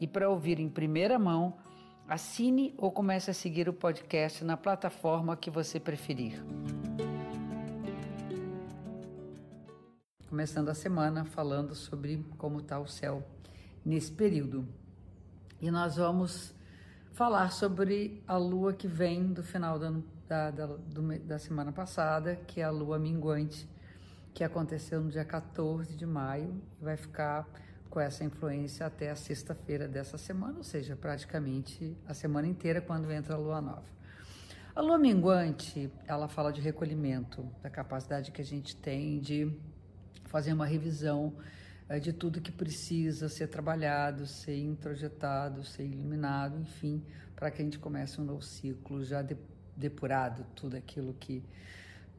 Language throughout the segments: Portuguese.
e para ouvir em primeira mão, assine ou comece a seguir o podcast na plataforma que você preferir. Começando a semana falando sobre como está o céu nesse período. E nós vamos falar sobre a lua que vem do final da, da, da, semana passada, que é a lua minguante que aconteceu no dia 14 de maio e vai ficar com essa influência até a sexta-feira dessa semana, ou seja, praticamente a semana inteira quando entra a lua nova. A lua minguante, ela fala de recolhimento, da capacidade que a gente tem de fazer uma revisão é, de tudo que precisa ser trabalhado, ser introjetado, ser iluminado, enfim, para que a gente comece um novo ciclo já de, depurado tudo aquilo que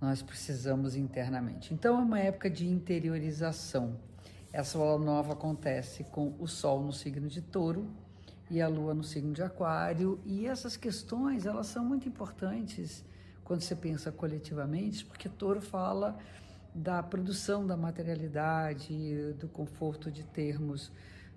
nós precisamos internamente. Então é uma época de interiorização. Essa lua nova acontece com o Sol no signo de Touro e a Lua no signo de Aquário, e essas questões elas são muito importantes quando você pensa coletivamente, porque Touro fala da produção da materialidade, do conforto de termos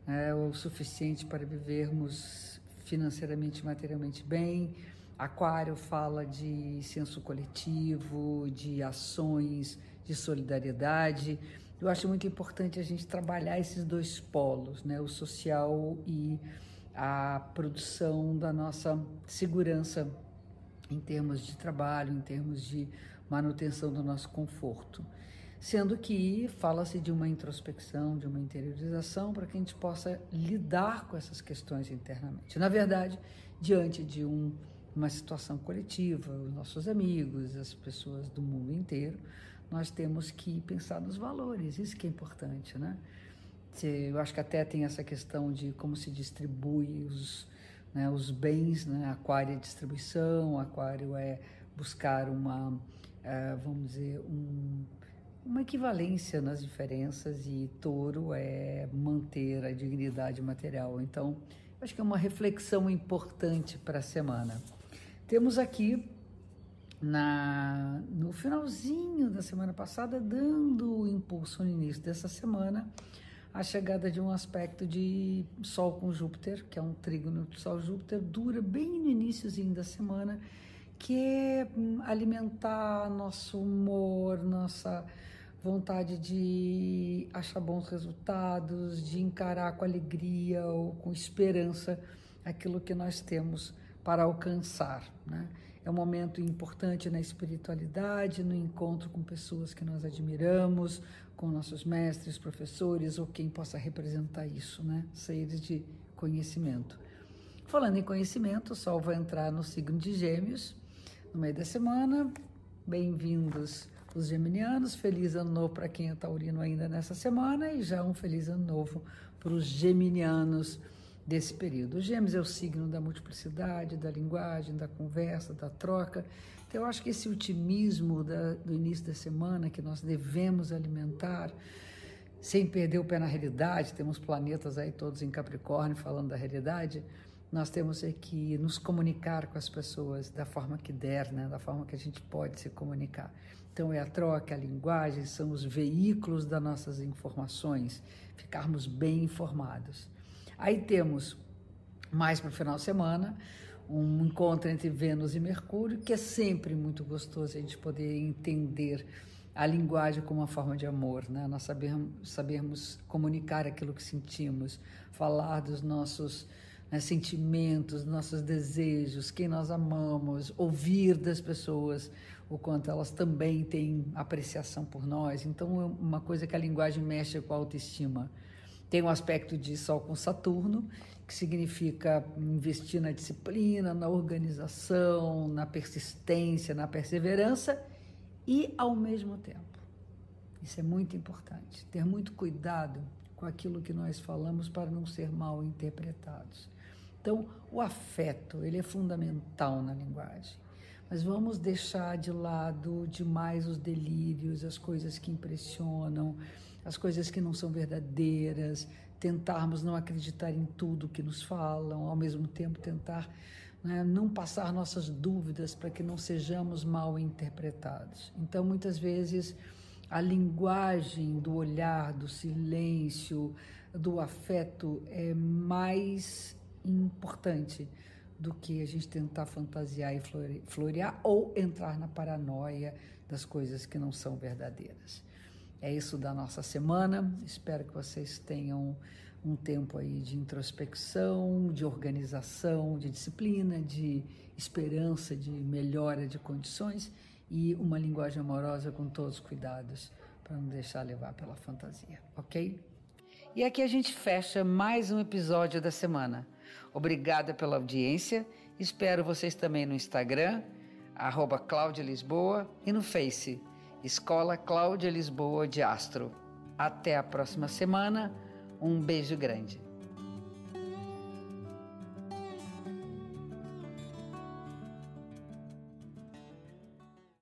é, o suficiente para vivermos financeiramente e materialmente bem Aquário fala de senso coletivo, de ações de solidariedade. Eu acho muito importante a gente trabalhar esses dois polos, né? o social e a produção da nossa segurança em termos de trabalho, em termos de manutenção do nosso conforto. Sendo que fala-se de uma introspecção, de uma interiorização, para que a gente possa lidar com essas questões internamente. Na verdade, diante de um uma situação coletiva, os nossos amigos, as pessoas do mundo inteiro, nós temos que pensar nos valores, isso que é importante, né? Eu acho que até tem essa questão de como se distribui os, né, os bens, né? Aquário é distribuição, aquário é buscar uma, uh, vamos dizer, um, uma equivalência nas diferenças e touro é manter a dignidade material. Então, acho que é uma reflexão importante para a semana. Temos aqui na, no finalzinho da semana passada, dando o impulso no início dessa semana, a chegada de um aspecto de Sol com Júpiter, que é um trígono de Sol-Júpiter, dura bem no iníciozinho da semana, que é hum, alimentar nosso humor, nossa vontade de achar bons resultados, de encarar com alegria ou com esperança aquilo que nós temos para alcançar. Né? É um momento importante na espiritualidade, no encontro com pessoas que nós admiramos, com nossos mestres, professores ou quem possa representar isso, né? seres de conhecimento. Falando em conhecimento, o Sol vai entrar no signo de Gêmeos no meio da semana. Bem-vindos os geminianos, feliz ano novo para quem é taurino ainda nessa semana e já um feliz ano novo para os geminianos desse período. O Gêmeos é o signo da multiplicidade, da linguagem, da conversa, da troca. Então, eu acho que esse otimismo da, do início da semana que nós devemos alimentar, sem perder o pé na realidade, temos planetas aí todos em Capricórnio falando da realidade, nós temos é que nos comunicar com as pessoas da forma que der, né? da forma que a gente pode se comunicar. Então, é a troca, a linguagem, são os veículos das nossas informações, ficarmos bem informados. Aí temos, mais para o final de semana, um encontro entre Vênus e Mercúrio, que é sempre muito gostoso a gente poder entender a linguagem como uma forma de amor, né? Nós sabermos, sabermos comunicar aquilo que sentimos, falar dos nossos né, sentimentos, nossos desejos, quem nós amamos, ouvir das pessoas o quanto elas também têm apreciação por nós. Então, é uma coisa que a linguagem mexe com a autoestima. Tem um aspecto de Sol com Saturno, que significa investir na disciplina, na organização, na persistência, na perseverança e ao mesmo tempo. Isso é muito importante, ter muito cuidado com aquilo que nós falamos para não ser mal interpretados. Então, o afeto, ele é fundamental na linguagem. Mas vamos deixar de lado demais os delírios, as coisas que impressionam, as coisas que não são verdadeiras, tentarmos não acreditar em tudo que nos falam, ao mesmo tempo tentar né, não passar nossas dúvidas para que não sejamos mal interpretados. Então, muitas vezes, a linguagem do olhar, do silêncio, do afeto é mais importante do que a gente tentar fantasiar e florear ou entrar na paranoia das coisas que não são verdadeiras. É isso da nossa semana. Espero que vocês tenham um tempo aí de introspecção, de organização, de disciplina, de esperança, de melhora de condições e uma linguagem amorosa com todos os cuidados para não deixar levar pela fantasia, ok? E aqui a gente fecha mais um episódio da semana. Obrigada pela audiência. Espero vocês também no Instagram, arroba Cláudia Lisboa, e no Face, Escola Cláudia Lisboa de Astro. Até a próxima semana. Um beijo grande.